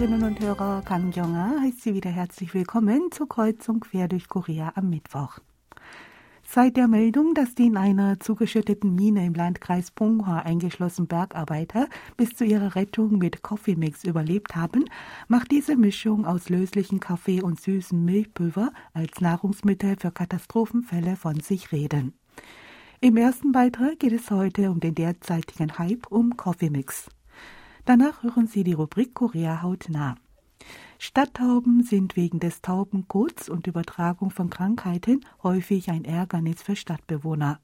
Hörerinnen und Hörer, Kang Jong-a heißt Sie wieder herzlich willkommen zur Kreuzung quer durch Korea am Mittwoch. Seit der Meldung, dass die in einer zugeschütteten Mine im Landkreis Ponghwa eingeschlossenen Bergarbeiter bis zu ihrer Rettung mit Coffee Mix überlebt haben, macht diese Mischung aus löslichen Kaffee und süßem Milchpulver als Nahrungsmittel für Katastrophenfälle von sich reden. Im ersten Beitrag geht es heute um den derzeitigen Hype um Coffee Mix. Danach hören Sie die Rubrik Korea hautnah. Stadttauben sind wegen des Taubenkots und Übertragung von Krankheiten häufig ein Ärgernis für Stadtbewohner.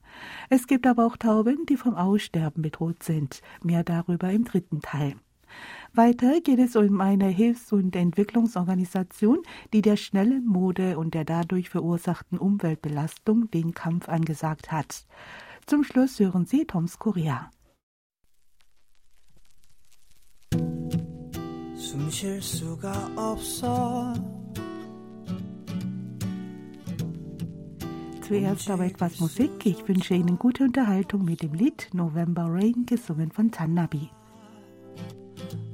Es gibt aber auch Tauben, die vom Aussterben bedroht sind. Mehr darüber im dritten Teil. Weiter geht es um eine Hilfs- und Entwicklungsorganisation, die der schnellen Mode und der dadurch verursachten Umweltbelastung den Kampf angesagt hat. Zum Schluss hören Sie Toms Korea. 숨쉴 수가 없어. Zuerst aber etwas Musik. Ich wünsche Ihnen gute Unterhaltung mit dem Lied November Rain, gesungen von Zannabi.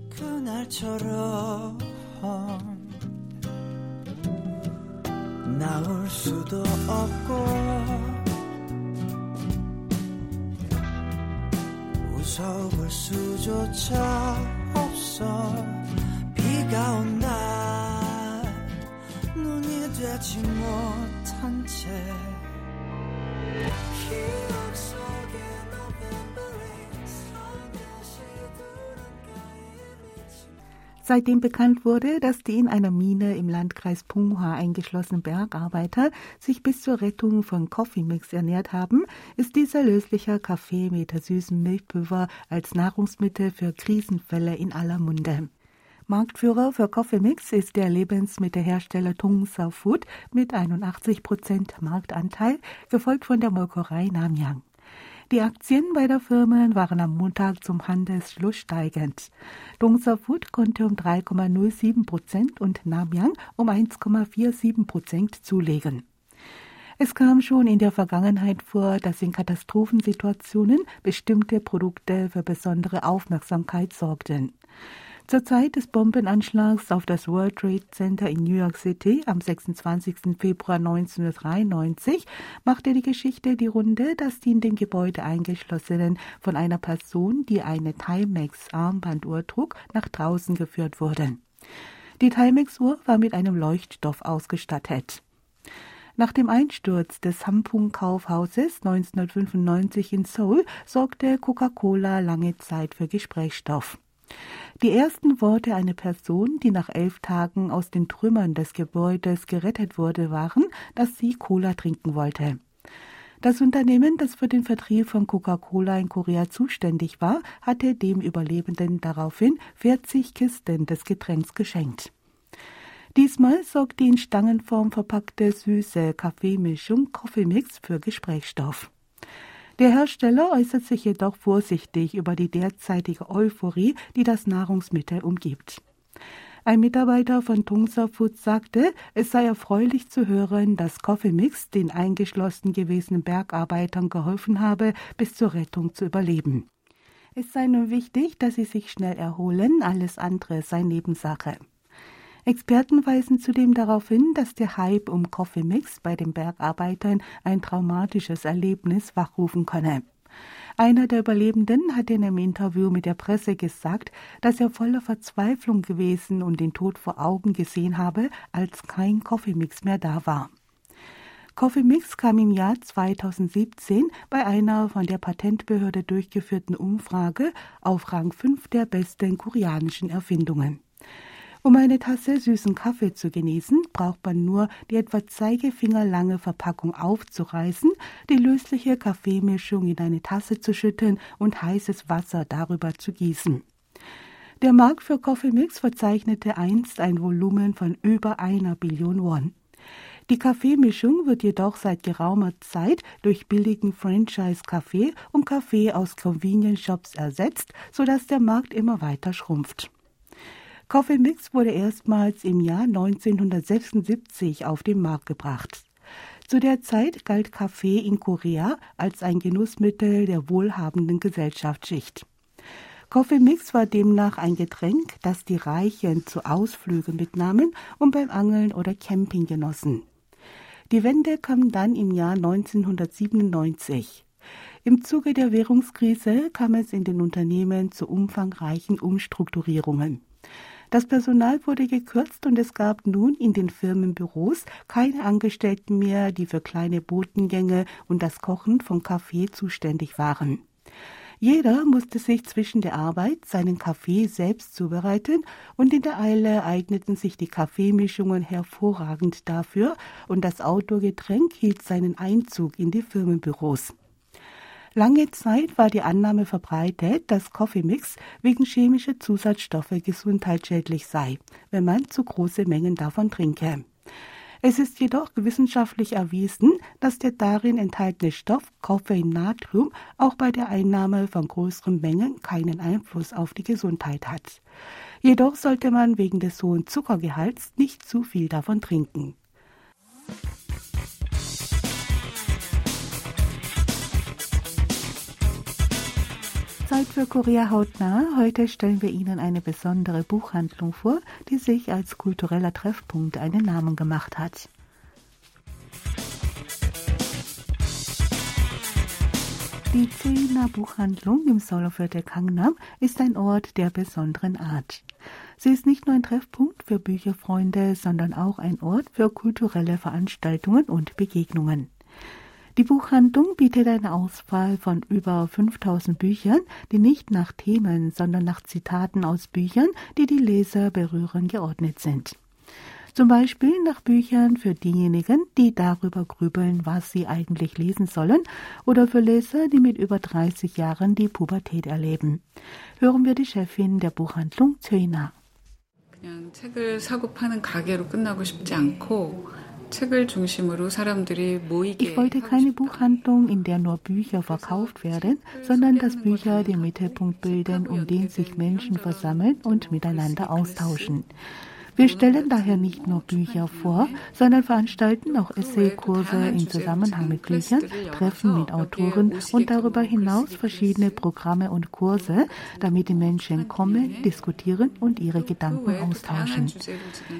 그날처럼 나올 수도 없고 웃어볼 수조차 없어 Seitdem bekannt wurde, dass die in einer Mine im Landkreis Punghua eingeschlossenen Bergarbeiter sich bis zur Rettung von Coffee Mix ernährt haben, ist dieser lösliche Kaffee mit süßem Milchpulver als Nahrungsmittel für Krisenfälle in aller Munde. Marktführer für Coffee Mix ist der Lebensmittelhersteller Tung Sao Food mit 81 Prozent Marktanteil, gefolgt von der Molkerei Namyang. Die Aktien beider Firmen waren am Montag zum Handelsschluss steigend. Dongsa Food konnte um 3,07 Prozent und Namyang um 1,47 Prozent zulegen. Es kam schon in der Vergangenheit vor, dass in Katastrophensituationen bestimmte Produkte für besondere Aufmerksamkeit sorgten. Zur Zeit des Bombenanschlags auf das World Trade Center in New York City am 26. Februar 1993 machte die Geschichte die Runde, dass die in dem Gebäude eingeschlossenen von einer Person, die eine Timex Armbanduhr trug, nach draußen geführt wurden. Die Timex-Uhr war mit einem Leuchtstoff ausgestattet. Nach dem Einsturz des Sampung-Kaufhauses 1995 in Seoul sorgte Coca-Cola lange Zeit für Gesprächsstoff. Die ersten Worte einer Person, die nach elf Tagen aus den Trümmern des Gebäudes gerettet wurde, waren, dass sie Cola trinken wollte. Das Unternehmen, das für den Vertrieb von Coca-Cola in Korea zuständig war, hatte dem Überlebenden daraufhin 40 Kisten des Getränks geschenkt. Diesmal sorgt die in Stangenform verpackte süße Kaffeemischung Coffee Mix für Gesprächsstoff. Der Hersteller äußert sich jedoch vorsichtig über die derzeitige Euphorie, die das Nahrungsmittel umgibt. Ein Mitarbeiter von Tungsa Food sagte, es sei erfreulich zu hören, dass Coffee Mix den eingeschlossen gewesenen Bergarbeitern geholfen habe, bis zur Rettung zu überleben. Es sei nur wichtig, dass sie sich schnell erholen, alles andere sei Nebensache. Experten weisen zudem darauf hin, dass der Hype um Coffee Mix bei den Bergarbeitern ein traumatisches Erlebnis wachrufen könne. Einer der Überlebenden hat in einem Interview mit der Presse gesagt, dass er voller Verzweiflung gewesen und den Tod vor Augen gesehen habe, als kein Coffee Mix mehr da war. Coffee Mix kam im Jahr 2017 bei einer von der Patentbehörde durchgeführten Umfrage auf Rang 5 der besten koreanischen Erfindungen. Um eine Tasse süßen Kaffee zu genießen, braucht man nur die etwa zeigefingerlange Verpackung aufzureißen, die lösliche Kaffeemischung in eine Tasse zu schütten und heißes Wasser darüber zu gießen. Der Markt für Coffee Mix verzeichnete einst ein Volumen von über einer Billion Won. Die Kaffeemischung wird jedoch seit geraumer Zeit durch billigen Franchise-Kaffee und Kaffee aus Convenience Shops ersetzt, sodass der Markt immer weiter schrumpft. Coffee Mix wurde erstmals im Jahr 1976 auf den Markt gebracht. Zu der Zeit galt Kaffee in Korea als ein Genussmittel der wohlhabenden Gesellschaftsschicht. Coffee Mix war demnach ein Getränk, das die Reichen zu Ausflügen mitnahmen und beim Angeln oder Camping genossen. Die Wende kam dann im Jahr 1997. Im Zuge der Währungskrise kam es in den Unternehmen zu umfangreichen Umstrukturierungen. Das Personal wurde gekürzt und es gab nun in den Firmenbüros keine Angestellten mehr, die für kleine Botengänge und das Kochen von Kaffee zuständig waren. Jeder musste sich zwischen der Arbeit seinen Kaffee selbst zubereiten und in der Eile eigneten sich die Kaffeemischungen hervorragend dafür und das Autogetränk hielt seinen Einzug in die Firmenbüros. Lange Zeit war die Annahme verbreitet, dass Coffee Mix wegen chemischer Zusatzstoffe gesundheitsschädlich sei, wenn man zu große Mengen davon trinke. Es ist jedoch wissenschaftlich erwiesen, dass der darin enthaltene Stoff Koffein Natrium auch bei der Einnahme von größeren Mengen keinen Einfluss auf die Gesundheit hat. Jedoch sollte man wegen des hohen Zuckergehalts nicht zu viel davon trinken. Zeit für Korea hautnah. Heute stellen wir Ihnen eine besondere Buchhandlung vor, die sich als kultureller Treffpunkt einen Namen gemacht hat. Die Zeina Buchhandlung im Solofviertel Gangnam ist ein Ort der besonderen Art. Sie ist nicht nur ein Treffpunkt für Bücherfreunde, sondern auch ein Ort für kulturelle Veranstaltungen und Begegnungen. Die Buchhandlung bietet eine Auswahl von über 5000 Büchern, die nicht nach Themen, sondern nach Zitaten aus Büchern, die die Leser berühren, geordnet sind. Zum Beispiel nach Büchern für diejenigen, die darüber grübeln, was sie eigentlich lesen sollen, oder für Leser, die mit über 30 Jahren die Pubertät erleben. Hören wir die Chefin der Buchhandlung Zöina. 그냥 책을 사고 파는 가게로 끝나고 싶지 않고 ich wollte keine Buchhandlung, in der nur Bücher verkauft werden, sondern dass Bücher den Mittelpunkt bilden, um den sich Menschen versammeln und miteinander austauschen. Wir stellen daher nicht nur Bücher vor, sondern veranstalten auch Essaykurse im Zusammenhang mit Büchern, Treffen mit Autoren und darüber hinaus verschiedene Programme und Kurse, damit die Menschen kommen, diskutieren und ihre Gedanken austauschen.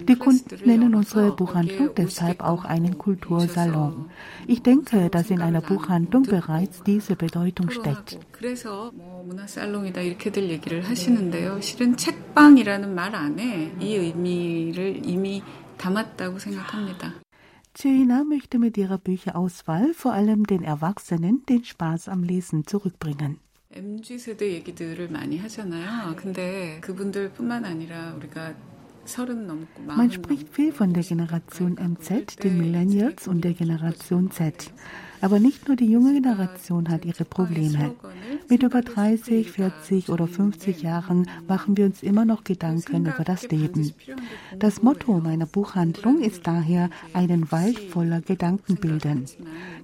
Die Kunden nennen unsere Buchhandlung deshalb auch einen Kultursalon. Ich denke, dass in einer Buchhandlung bereits diese Bedeutung steckt. 그래서 뭐 문화살롱이다 이렇게들 얘기를 하시는데요. 실은 책방이라는 말 안에 이 의미 를 이미 담았다고 생각합니다. China möchte mit ihrer Bücherauswahl vor allem den Erwachsenen den Spaß am Lesen zurückbringen. MZ 세대 얘기들을 많이 하잖아요. 근데 그분들뿐만 아니라 우리가 man spricht viel von der Generation MZ, den Millennials und der Generation Z. Aber nicht nur die junge Generation hat ihre Probleme. Mit über 30, 40 oder 50 Jahren machen wir uns immer noch Gedanken über das Leben. Das Motto meiner Buchhandlung ist daher einen Wald voller Gedanken bilden.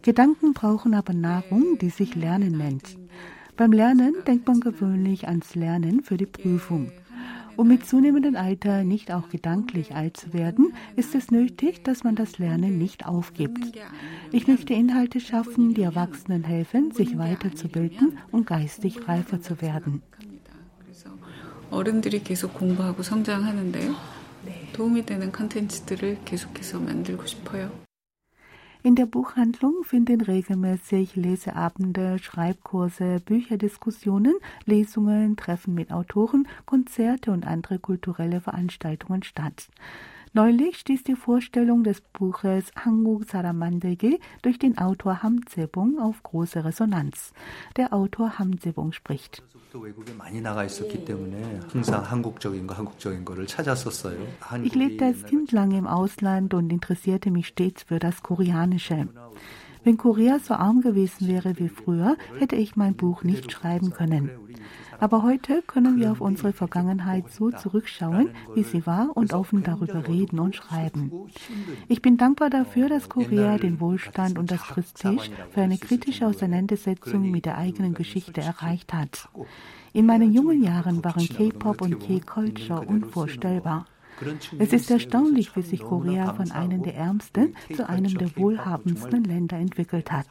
Gedanken brauchen aber Nahrung, die sich Lernen nennt. Beim Lernen denkt man gewöhnlich ans Lernen für die Prüfung. Um mit zunehmendem Alter nicht auch gedanklich alt zu werden, ist es nötig, dass man das Lernen nicht aufgibt. Ich möchte Inhalte schaffen, die Erwachsenen helfen, sich weiterzubilden und geistig reifer zu werden. 어른들이 계속 공부하고 성장하는데 도움이 되는 컨텐츠들을 계속해서 만들고 싶어요. In der Buchhandlung finden regelmäßig Leseabende, Schreibkurse, Bücherdiskussionen, Lesungen, Treffen mit Autoren, Konzerte und andere kulturelle Veranstaltungen statt. Neulich stieß die Vorstellung des Buches Hanguk Saramandege durch den Autor Ham Zebong auf große Resonanz. Der Autor Ham Zebong spricht. Ich lebte als Kind lange im Ausland und interessierte mich stets für das Koreanische. Wenn Korea so arm gewesen wäre wie früher, hätte ich mein Buch nicht schreiben können. Aber heute können wir auf unsere Vergangenheit so zurückschauen, wie sie war und offen darüber reden und schreiben. Ich bin dankbar dafür, dass Korea den Wohlstand und das Prestige für eine kritische Auseinandersetzung mit der eigenen Geschichte erreicht hat. In meinen jungen Jahren waren K-Pop und K-Culture unvorstellbar. Es ist erstaunlich, wie sich Korea von einem der ärmsten zu einem der wohlhabendsten Länder entwickelt hat.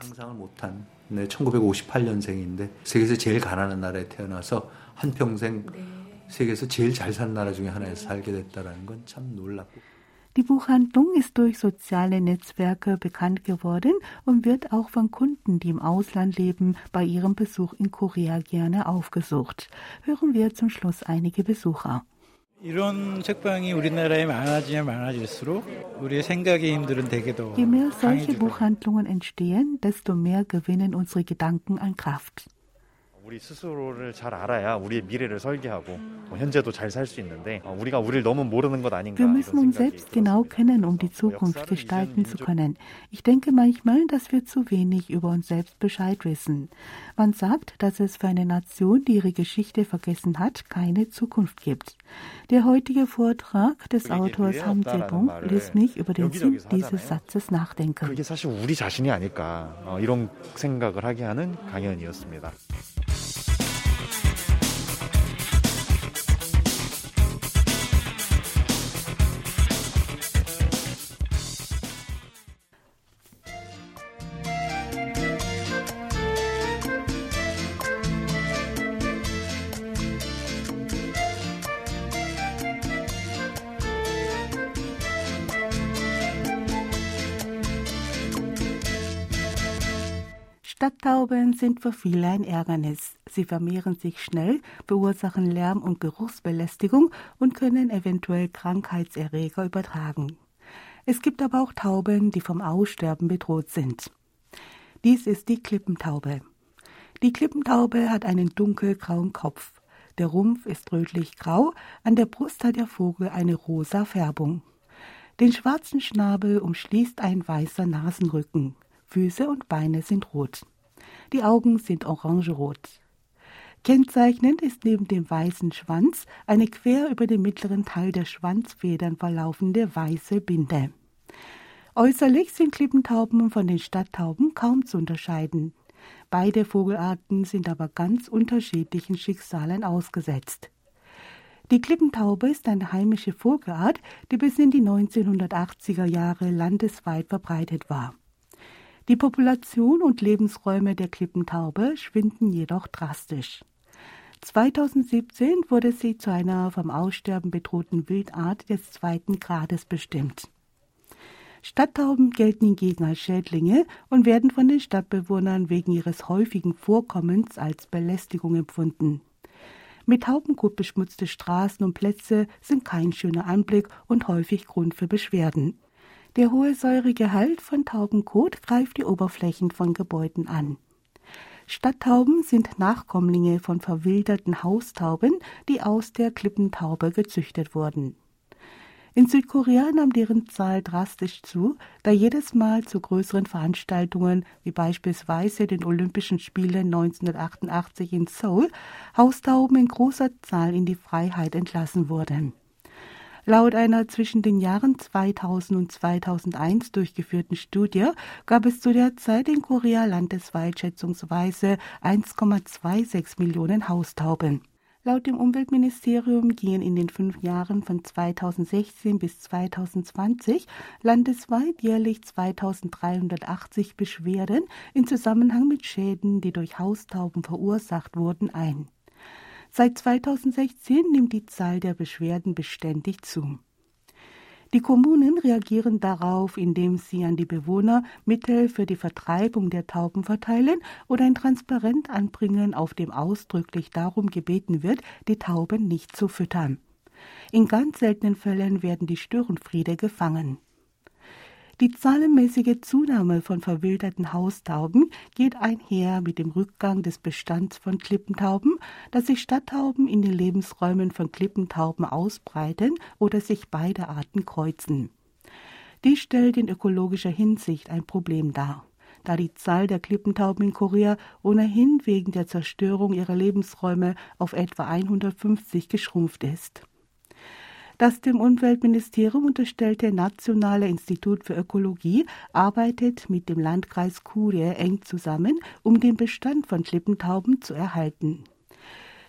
네, 1958년생인데 세계에서 제일 가난한 나라에 태어나서 한평생 네. 세계에서 제일 잘 산 나라 중에 하나에서 살게 됐다라는 건 참 놀랍고. Die Buchhandlung ist durch soziale Netzwerke bekannt geworden und wird auch von Kunden, die im Ausland leben, bei ihrem Besuch in Korea gerne aufgesucht. Hören wir zum Schluss einige Besucher. 이런 책방이 우리나라에 많아지면 많아질수록 우리의 생각의 힘들은 되게 더 Je mehr solche Buchhandlungen entstehen, desto mehr gewinnen unsere Gedanken an Kraft. 우리 스스로를 잘 알아야 우리의 미래를 설계하고 현재도 잘 살 수 있는데 우리가 우리를 너무 모르는 것 아닌가 Wir müssen uns selbst genau kennen, um die Zukunft gestalten zu können. Ich denke manchmal, dass wir zu wenig über uns selbst Bescheid wissen. Man sagt, dass es für eine Nation, die ihre Geschichte vergessen hat, keine Zukunft gibt. Der heutige Vortrag des Autors Ham Jae-bong ließ mich über den Sinn dieses Satzes nachdenken. 그게 사실 우리 자신이 아닐까 이런 생각을 하게 하는 강연이었습니다. Stadttauben sind für viele ein Ärgernis. Sie vermehren sich schnell, verursachen Lärm- und Geruchsbelästigung und können eventuell Krankheitserreger übertragen. Es gibt aber auch Tauben, die vom Aussterben bedroht sind. Dies ist die Klippentaube. Die Klippentaube hat einen dunkelgrauen Kopf. Der Rumpf ist rötlich-grau, an der Brust hat der Vogel eine rosa Färbung. Den schwarzen Schnabel umschließt ein weißer Nasenrücken. Füße und Beine sind rot. Die Augen sind orangerot. Kennzeichnend ist neben dem weißen Schwanz eine quer über den mittleren Teil der Schwanzfedern verlaufende weiße Binde. Äußerlich sind Klippentauben von den Stadttauben kaum zu unterscheiden. Beide Vogelarten sind aber ganz unterschiedlichen Schicksalen ausgesetzt. Die Klippentaube ist eine heimische Vogelart, die bis in die 1980er Jahre landesweit verbreitet war. Die Population und Lebensräume der Klippentaube schwinden jedoch drastisch. 2017 wurde sie zu einer vom Aussterben bedrohten Wildart des zweiten Grades bestimmt. Stadttauben gelten hingegen als Schädlinge und werden von den Stadtbewohnern wegen ihres häufigen Vorkommens als Belästigung empfunden. Mit Taubenkot beschmutzte Straßen und Plätze sind kein schöner Anblick und häufig Grund für Beschwerden. Der hohe Säuregehalt von Taubenkot greift die Oberflächen von Gebäuden an. Stadttauben sind Nachkommlinge von verwilderten Haustauben, die aus der Klippentaube gezüchtet wurden. In Südkorea nahm deren Zahl drastisch zu, da jedes Mal zu größeren Veranstaltungen wie beispielsweise den Olympischen Spielen 1988 in Seoul Haustauben in großer Zahl in die Freiheit entlassen wurden. Laut einer zwischen den Jahren 2000 und 2001 durchgeführten Studie gab es zu der Zeit in Korea landesweit schätzungsweise 1,26 Millionen Haustauben. Laut dem Umweltministerium gingen in den fünf Jahren von 2016 bis 2020 landesweit jährlich 2380 Beschwerden in Zusammenhang mit Schäden, die durch Haustauben verursacht wurden, ein. Seit 2016 nimmt die Zahl der Beschwerden beständig zu. Die Kommunen reagieren darauf, indem sie an die Bewohner Mittel für die Vertreibung der Tauben verteilen oder ein Transparent anbringen, auf dem ausdrücklich darum gebeten wird, die Tauben nicht zu füttern. In ganz seltenen Fällen werden die Störenfriede gefangen. Die zahlenmäßige Zunahme von verwilderten Haustauben geht einher mit dem Rückgang des Bestands von Klippentauben, da sich Stadttauben in den Lebensräumen von Klippentauben ausbreiten oder sich beide Arten kreuzen. Dies stellt in ökologischer Hinsicht ein Problem dar da die Zahl der Klippentauben in Korea ohnehin wegen der Zerstörung ihrer Lebensräume auf etwa 150 geschrumpft ist. Das dem Umweltministerium unterstellte Nationale Institut für Ökologie arbeitet mit dem Landkreis Kurie eng zusammen, um den Bestand von Klippentauben zu erhalten.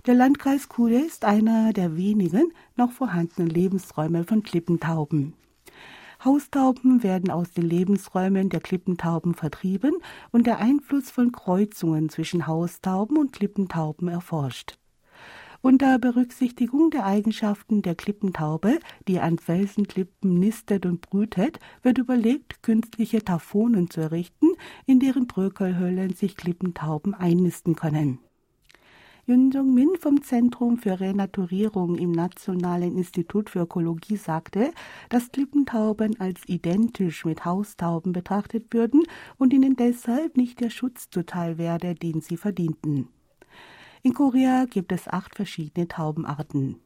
Der Landkreis Kurie ist einer der wenigen noch vorhandenen Lebensräume von Klippentauben. Haustauben werden aus den Lebensräumen der Klippentauben vertrieben und der Einfluss von Kreuzungen zwischen Haustauben und Klippentauben erforscht. Unter Berücksichtigung der Eigenschaften der Klippentaube, die an Felsenklippen nistet und brütet, wird überlegt, künstliche Taphonen zu errichten, in deren Bröckelhöhlen sich Klippentauben einnisten können. Yun Jong-min vom Zentrum für Renaturierung im Nationalen Institut für Ökologie sagte, dass Klippentauben als identisch mit Haustauben betrachtet würden und ihnen deshalb nicht der Schutz zuteil werde, den sie verdienten. In Korea gibt es acht verschiedene Taubenarten.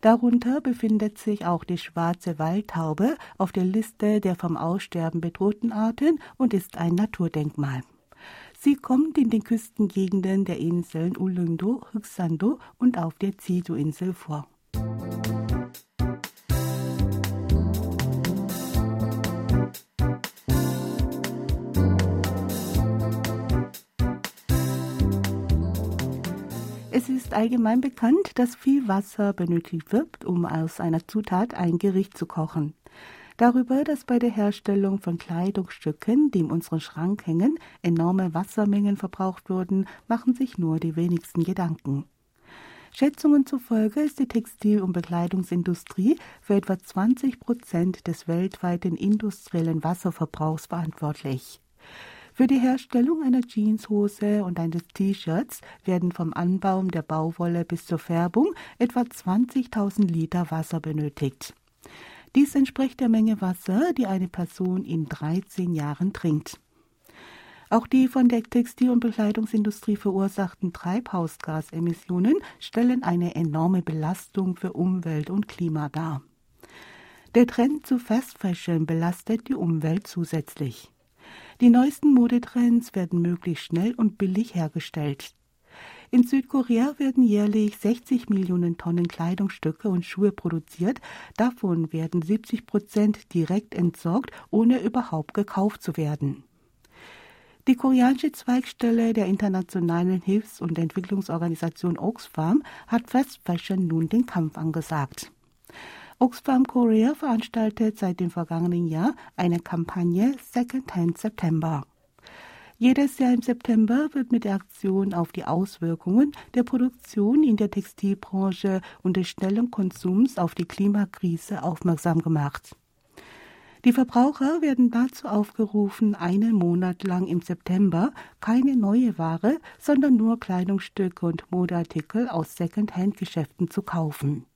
Darunter befindet sich auch die schwarze Waldtaube auf der Liste der vom Aussterben bedrohten Arten und ist ein Naturdenkmal. Sie kommt in den Küstengegenden der Inseln Ulleungdo, Huksando und auf der Jeju-Insel vor. Ist allgemein bekannt, dass viel Wasser benötigt wird, um aus einer Zutat ein Gericht zu kochen. Darüber, dass bei der Herstellung von Kleidungsstücken, die in unserem Schrank hängen, enorme Wassermengen verbraucht wurden, machen sich nur die wenigsten Gedanken. Schätzungen zufolge ist die Textil- und Bekleidungsindustrie für etwa 20 Prozent des weltweiten industriellen Wasserverbrauchs verantwortlich. Für die Herstellung einer Jeanshose und eines T-Shirts werden vom Anbau der Bauwolle bis zur Färbung etwa 20.000 Liter Wasser benötigt. Dies entspricht der Menge Wasser, die eine Person in 13 Jahren trinkt. Auch die von der Textil- und Bekleidungsindustrie verursachten Treibhausgasemissionen stellen eine enorme Belastung für Umwelt und Klima dar. Der Trend zu Fast Fashion belastet die Umwelt zusätzlich. Die neuesten Modetrends werden möglichst schnell und billig hergestellt. In Südkorea werden jährlich 60 Millionen Tonnen Kleidungsstücke und Schuhe produziert. Davon werden 70 Prozent direkt entsorgt, ohne überhaupt gekauft zu werden. Die koreanische Zweigstelle der internationalen Hilfs- und Entwicklungsorganisation Oxfam hat Fast Fashion nun den Kampf angesagt. Oxfam Korea veranstaltet seit dem vergangenen Jahr eine Kampagne Second Hand September. Jedes Jahr im September wird mit der Aktion auf die Auswirkungen der Produktion in der Textilbranche und des schnellen Konsums auf die Klimakrise aufmerksam gemacht. Die Verbraucher werden dazu aufgerufen, einen Monat lang im September keine neue Ware, sondern nur Kleidungsstücke und Modeartikel aus Second-Hand-Geschäften zu kaufen.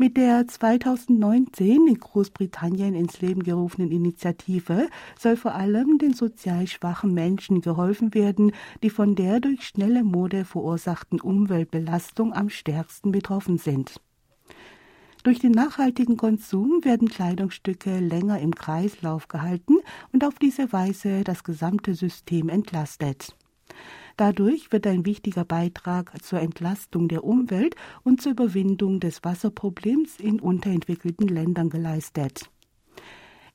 Mit der 2019 in Großbritannien ins Leben gerufenen Initiative soll vor allem den sozial schwachen Menschen geholfen werden, die von der durch schnelle Mode verursachten Umweltbelastung am stärksten betroffen sind. Durch den nachhaltigen Konsum werden Kleidungsstücke länger im Kreislauf gehalten und auf diese Weise das gesamte System entlastet. Dadurch wird ein wichtiger Beitrag zur Entlastung der Umwelt und zur Überwindung des Wasserproblems in unterentwickelten Ländern geleistet.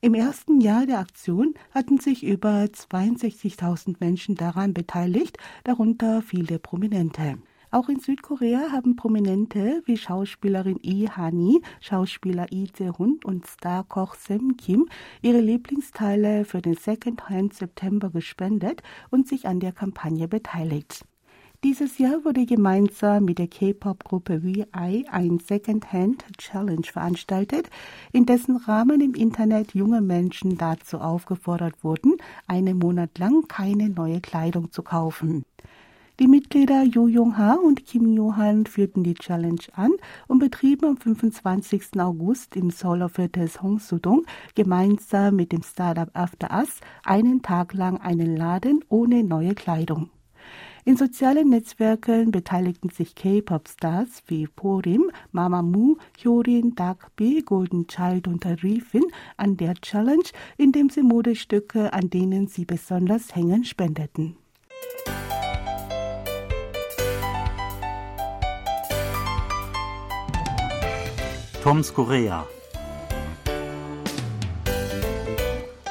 Im ersten Jahr der Aktion hatten sich über 62.000 Menschen daran beteiligt, darunter viele Prominente. Auch in Südkorea haben Prominente wie Schauspielerin Lee Hani, Schauspieler Lee Jae-hun und Starkoch Sam Kim ihre Lieblingsteile für den Second-Hand September gespendet und sich an der Kampagne beteiligt. Dieses Jahr wurde gemeinsam mit der K-Pop-Gruppe VI ein Second-Hand Challenge veranstaltet, in dessen Rahmen im Internet junge Menschen dazu aufgefordert wurden, einen Monat lang keine neue Kleidung zu kaufen. Die Mitglieder Jo Jong-ha und Kim Johan führten die Challenge an und betrieben am 25. August im Seoul-Viertel Hongsudong gemeinsam mit dem Startup After Us einen Tag lang einen Laden ohne neue Kleidung. In sozialen Netzwerken beteiligten sich K-Pop-Stars wie Porim, Mamamoo, Hyorin, Darkby, Golden Child und Arifin an der Challenge, indem sie Modestücke, an denen sie besonders hängen, spendeten. Toms Korea.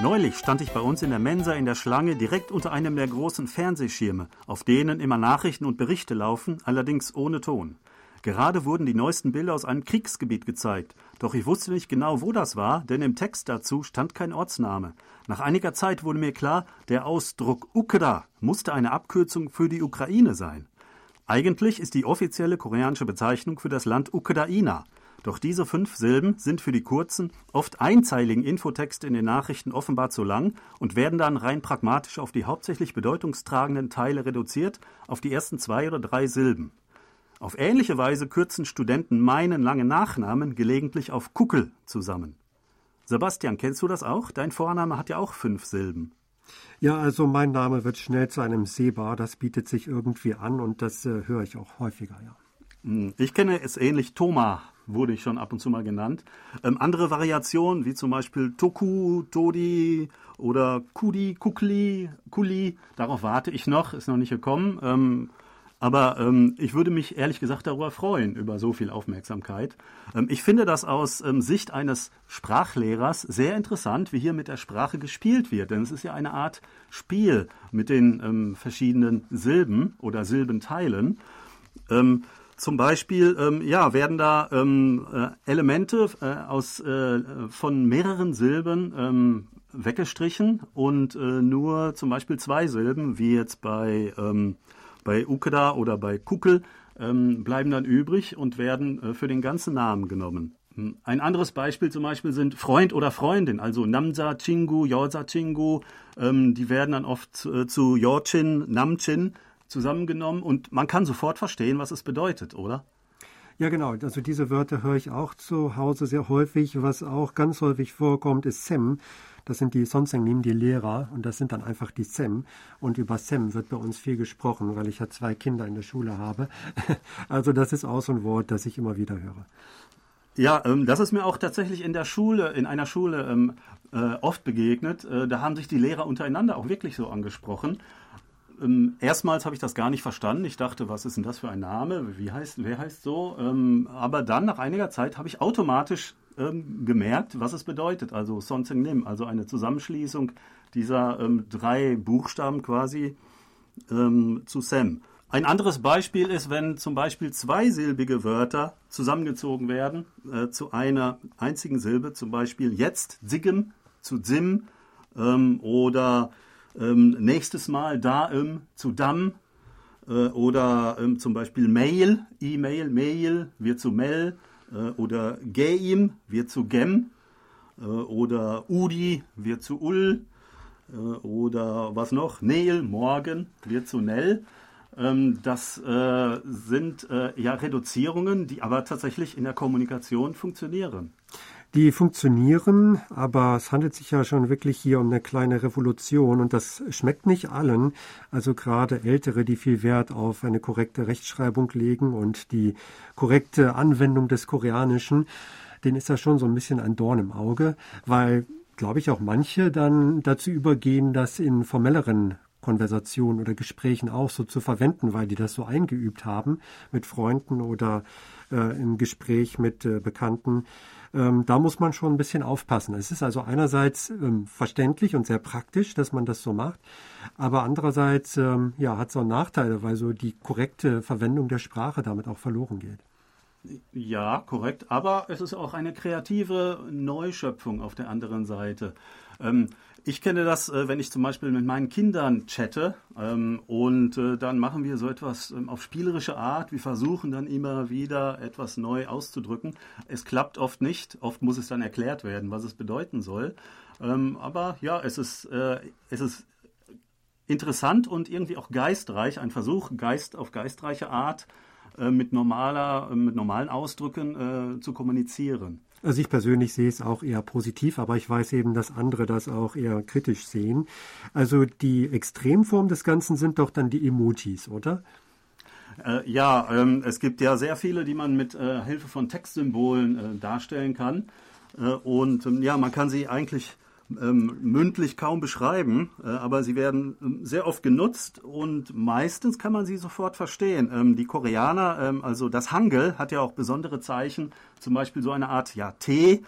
Neulich stand ich bei uns in der Mensa in der Schlange direkt unter einem der großen Fernsehschirme, auf denen immer Nachrichten und Berichte laufen, allerdings ohne Ton. Gerade wurden die neuesten Bilder aus einem Kriegsgebiet gezeigt. Doch ich wusste nicht genau, wo das war, denn im Text dazu stand kein Ortsname. Nach einiger Zeit wurde mir klar, der Ausdruck Ukra musste eine Abkürzung für die Ukraine sein. Eigentlich ist die offizielle koreanische Bezeichnung für das Land Ukraina. Doch diese fünf Silben sind für die kurzen, oft einzeiligen Infotexte in den Nachrichten offenbar zu lang und werden dann rein pragmatisch auf die hauptsächlich bedeutungstragenden Teile reduziert, auf die ersten zwei oder drei Silben. Auf ähnliche Weise kürzen Studenten meinen langen Nachnamen gelegentlich auf Kuckel zusammen. Sebastian, kennst du das auch? Dein Vorname hat ja auch fünf Silben. Ja, also mein Name wird schnell zu einem Seba. Das bietet sich irgendwie an und das äh, höre ich auch häufiger, ja. Hm, ich kenne es ähnlich. Thomas wurde ich schon ab und zu mal genannt. Ähm, andere Variationen, wie zum Beispiel Toku, Todi oder Kudi, Kukli, Kuli, darauf warte ich noch, ist noch nicht gekommen. Ähm, aber ähm, ich würde mich ehrlich gesagt darüber freuen, über so viel Aufmerksamkeit. Ähm, ich finde das aus ähm, Sicht eines Sprachlehrers sehr interessant, wie hier mit der Sprache gespielt wird. Denn es ist ja eine Art Spiel mit den ähm, verschiedenen Silben oder Silbenteilen. Zum Beispiel ähm, ja, werden da ähm, äh, Elemente äh, aus, äh, von mehreren Silben ähm, weggestrichen und äh, nur zum Beispiel zwei Silben, wie jetzt bei, ähm, bei Ukeda oder bei Kukel, ähm, bleiben dann übrig und werden äh, für den ganzen Namen genommen. Hm, ein anderes Beispiel zum Beispiel sind Freund oder Freundin, also Namza Chingu, Yorza Chingu, ähm, die werden dann oft äh, zu Yorchin, Namchin zusammengenommen und man kann sofort verstehen, was es bedeutet, oder? Ja, genau. Also diese Wörter höre ich auch zu Hause sehr häufig. Was auch ganz häufig vorkommt, ist Sem. Das sind die Sonsengnim, die Lehrer, und das sind dann einfach die Sem. Und über Sem wird bei uns viel gesprochen, weil ich ja zwei Kinder in der Schule habe. Also das ist auch so ein Wort, das ich immer wieder höre. Ja, ähm, das ist mir auch tatsächlich in der Schule, in einer Schule ähm, äh, oft begegnet. Äh, da haben sich die Lehrer untereinander auch wirklich so angesprochen. Ähm, erstmals habe ich das gar nicht verstanden. Ich dachte, was ist denn das für ein Name? Wie heißt, wer heißt so? Ähm, aber dann, nach einiger Zeit, habe ich automatisch ähm, gemerkt, was es bedeutet. Also Sonseng Nim, also eine Zusammenschließung dieser ähm, drei Buchstaben quasi ähm, zu Sem. Ein anderes Beispiel ist, wenn zum Beispiel zweisilbige Wörter zusammengezogen werden äh, zu einer einzigen Silbe, zum Beispiel jetzt Zigem zu Zim ähm, oder ähm, nächstes Mal da ähm, zu Dam äh, oder ähm, zum Beispiel Mail, E-Mail, Mail wird zu Mel äh, oder Geim wird zu Gem äh, oder Udi wird zu Ul äh, oder was noch? Neil, morgen wird zu Nell. Ähm, das äh, sind äh, ja Reduzierungen, die aber tatsächlich in der Kommunikation funktionieren. Die funktionieren, aber es handelt sich ja schon wirklich hier um eine kleine Revolution und das schmeckt nicht allen. Also gerade Ältere, die viel Wert auf eine korrekte Rechtschreibung legen und die korrekte Anwendung des Koreanischen, denen ist das schon so ein bisschen ein Dorn im Auge, weil, glaube ich, auch manche dann dazu übergehen, das in formelleren Konversationen oder Gesprächen auch so zu verwenden, weil die das so eingeübt haben mit Freunden oder äh, im Gespräch mit äh, Bekannten ähm, da muss man schon ein bisschen aufpassen. Es ist also einerseits ähm, verständlich und sehr praktisch, dass man das so macht, aber andererseits ähm, ja, hat es auch Nachteile, weil so die korrekte Verwendung der Sprache damit auch verloren geht. Ja, korrekt. Aber es ist auch eine kreative Neuschöpfung auf der anderen Seite. Ähm, ich kenne das, äh, wenn ich zum Beispiel mit meinen Kindern chatte ähm, und äh, dann machen wir so etwas ähm, auf spielerische Art. Wir versuchen dann immer wieder etwas neu auszudrücken. Es klappt oft nicht. Oft muss es dann erklärt werden, was es bedeuten soll. Ähm, aber ja, es ist, äh, es ist interessant und irgendwie auch geistreich. Ein Versuch, Geist auf geistreiche Art mit normaler, mit normalen Ausdrücken zu kommunizieren. Also ich persönlich sehe es auch eher positiv, aber ich weiß eben, dass andere das auch eher kritisch sehen. Also die Extremform des Ganzen sind doch dann die Emojis, oder? Äh, ja, ähm, es gibt ja sehr viele, die man mit äh, Hilfe von Textsymbolen äh, darstellen kann. Äh, und ähm, ja, man kann sie eigentlich ähm, mündlich kaum beschreiben, äh, aber sie werden ähm, sehr oft genutzt und meistens kann man sie sofort verstehen. Ähm, die Koreaner, ähm, also das Hangul, hat ja auch besondere Zeichen, zum Beispiel so eine Art ja, T,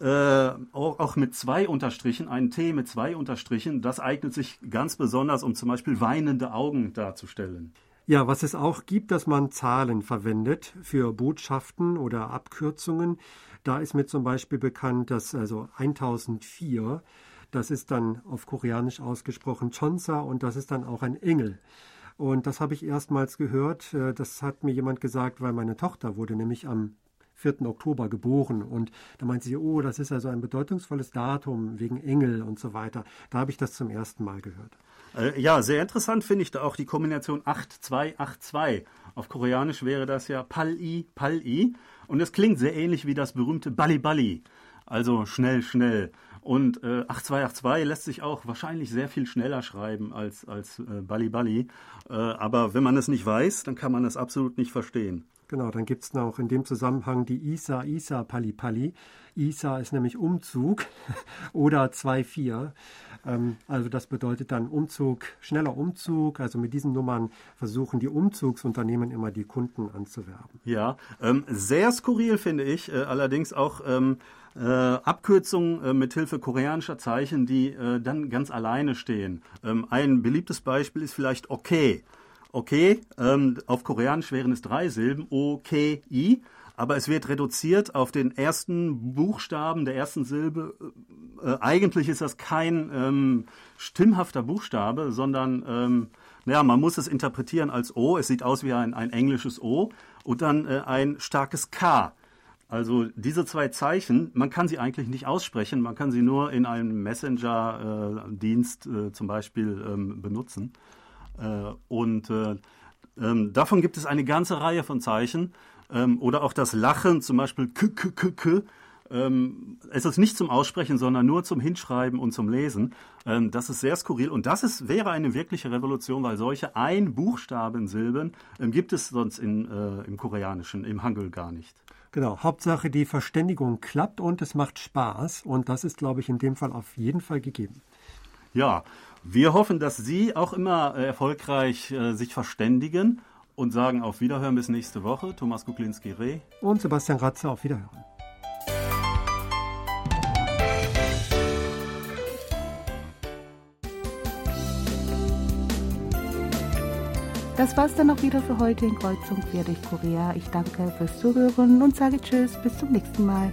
äh, auch, auch, mit zwei Unterstrichen, ein T mit zwei Unterstrichen, das eignet sich ganz besonders, um zum Beispiel weinende Augen darzustellen. Ja, was es auch gibt, dass man Zahlen verwendet für Botschaften oder Abkürzungen. Da ist mir zum Beispiel bekannt, dass also 1004, das ist dann auf Koreanisch ausgesprochen Chonsa und das ist dann auch ein Engel. Und das habe ich erstmals gehört. Äh, das hat mir jemand gesagt, weil meine Tochter wurde nämlich am 4. Oktober geboren. Und da meinte sie, oh, das ist also ein bedeutungsvolles Datum wegen Engel und so weiter. Da habe ich das zum ersten Mal gehört. Äh, ja, sehr interessant finde ich da auch die Kombination 8282. Auf Koreanisch wäre das ja Pal-i, Pal-i. Und es klingt sehr ähnlich wie das berühmte Bali Bali. Also schnell, schnell. Und äh, 8282 lässt sich auch wahrscheinlich sehr viel schneller schreiben als, als äh, Bali Bali. Äh, aber wenn man es nicht weiß, dann kann man es absolut nicht verstehen. Genau, dann gibt es noch in dem Zusammenhang die Isa Isa Pali Pali. Isa ist nämlich Umzug oder 2-4. Ähm, also das bedeutet dann Umzug, schneller Umzug. Also mit diesen Nummern versuchen die Umzugsunternehmen immer die Kunden anzuwerben. Ja, ähm, sehr skurril finde ich äh, allerdings auch ähm, äh, Abkürzungen äh, mit Hilfe koreanischer Zeichen, die äh, dann ganz alleine stehen. Ähm, ein beliebtes Beispiel ist vielleicht okay okay, ähm, auf Koreanisch wären es drei Silben, O, K, I, aber es wird reduziert auf den ersten Buchstaben der ersten Silbe. Äh, eigentlich ist das kein ähm, stimmhafter Buchstabe, sondern ähm, naja, man muss es interpretieren als O. Es sieht aus wie ein, ein englisches O und dann äh, ein starkes K. Also diese zwei Zeichen, man kann sie eigentlich nicht aussprechen, man kann sie nur in einem Messenger-Dienst äh, äh, zum Beispiel ähm, benutzen. Äh, und äh, ähm, davon gibt es eine ganze Reihe von Zeichen. Ähm, oder auch das Lachen, zum Beispiel k, k, k, k. Es ist nicht zum Aussprechen, sondern nur zum Hinschreiben und zum Lesen. Ähm, das ist sehr skurril und das ist, wäre eine wirkliche Revolution, weil solche Ein-Buchstaben-Silben gibt es sonst in, äh, im Koreanischen, im Hangul gar nicht. Genau, Hauptsache die Verständigung klappt und es macht Spaß und das ist, glaube ich, in dem Fall auf jeden Fall gegeben. Ja, wir hoffen, dass Sie auch immer äh, erfolgreich äh, sich verständigen und sagen auf Wiederhören bis nächste Woche. Thomas Kuklinski-Reh und Sebastian Ratze auf Wiederhören. Das war's dann auch wieder für heute in Kreuzung quer durch Korea. Ich danke fürs Zuhören und sage Tschüss, bis zum nächsten Mal.